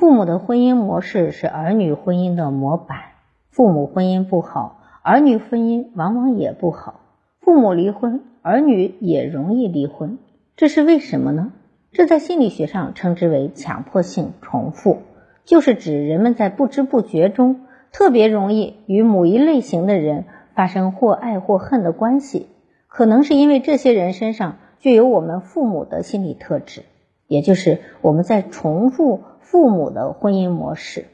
父母的婚姻模式是儿女婚姻的模板。父母婚姻不好，儿女婚姻往往也不好。父母离婚，儿女也容易离婚。这是为什么呢？这在心理学上称之为强迫性重复，就是指人们在不知不觉中特别容易与某一类型的人发生或爱或恨的关系。可能是因为这些人身上具有我们父母的心理特质，也就是我们在重复父母的婚姻模式。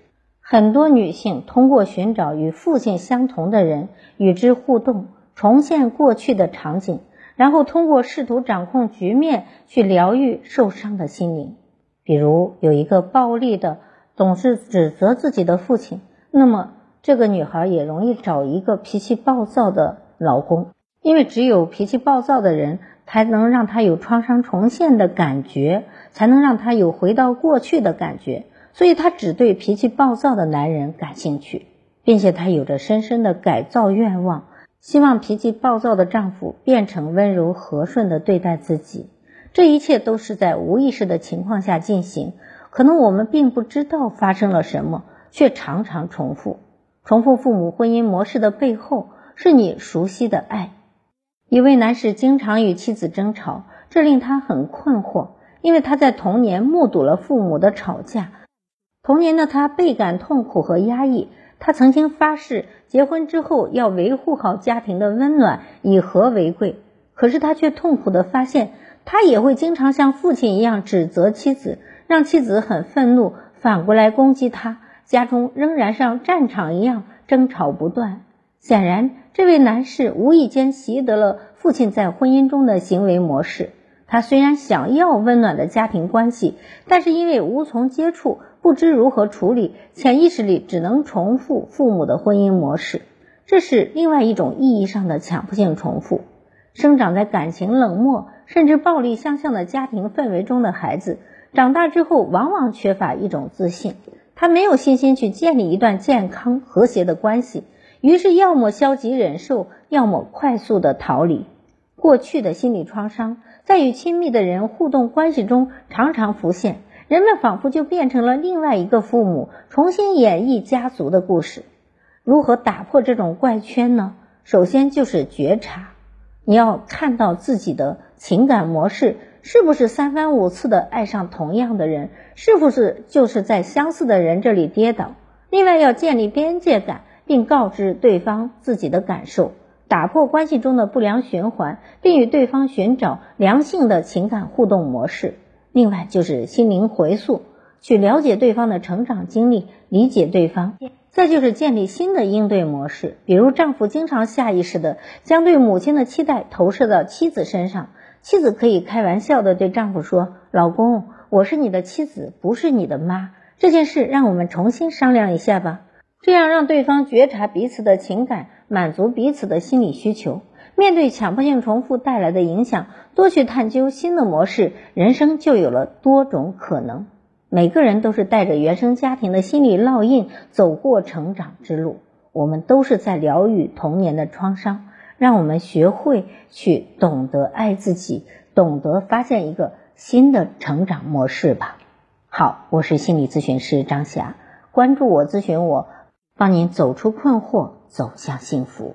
很多女性通过寻找与父亲相同的人与之互动，重现过去的场景。然后通过试图掌控局面去疗愈受伤的心灵，比如有一个暴力的总是指责自己的父亲，那么这个女孩也容易找一个脾气暴躁的老公，因为只有脾气暴躁的人才能让他有创伤重现的感觉，才能让他有回到过去的感觉，所以他只对脾气暴躁的男人感兴趣，并且他有着深深的改造愿望。希望脾气暴躁的丈夫变成温柔和顺的对待自己，这一切都是在无意识的情况下进行。可能我们并不知道发生了什么，却常常重复。重复父母婚姻模式的背后，是你熟悉的爱。一位男士经常与妻子争吵，这令他很困惑，因为他在童年目睹了父母的吵架。童年的他倍感痛苦和压抑。他曾经发誓，结婚之后要维护好家庭的温暖，以和为贵。可是他却痛苦地发现，他也会经常像父亲一样指责妻子，让妻子很愤怒，反过来攻击他。家中仍然像战场一样争吵不断。显然，这位男士无意间习得了父亲在婚姻中的行为模式。他虽然想要温暖的家庭关系，但是因为无从接触。不知如何处理，潜意识里只能重复父母的婚姻模式，这是另外一种意义上的强迫性重复。生长在感情冷漠甚至暴力相向的家庭氛围中的孩子，长大之后往往缺乏一种自信，他没有信心去建立一段健康和谐的关系，于是要么消极忍受，要么快速的逃离。过去的心理创伤在与亲密的人互动关系中常常浮现。人们仿佛就变成了另外一个父母，重新演绎家族的故事。如何打破这种怪圈呢？首先就是觉察，你要看到自己的情感模式是不是三番五次的爱上同样的人，是不是就是在相似的人这里跌倒。另外要建立边界感，并告知对方自己的感受，打破关系中的不良循环，并与对方寻找良性的情感互动模式。另外就是心灵回溯，去了解对方的成长经历，理解对方；再就是建立新的应对模式，比如丈夫经常下意识的将对母亲的期待投射到妻子身上，妻子可以开玩笑的对丈夫说：“老公，我是你的妻子，不是你的妈，这件事让我们重新商量一下吧。”这样让对方觉察彼此的情感，满足彼此的心理需求。面对强迫性重复带来的影响，多去探究新的模式，人生就有了多种可能。每个人都是带着原生家庭的心理烙印走过成长之路，我们都是在疗愈童年的创伤。让我们学会去懂得爱自己，懂得发现一个新的成长模式吧。好，我是心理咨询师张霞，关注我，咨询我，帮您走出困惑，走向幸福。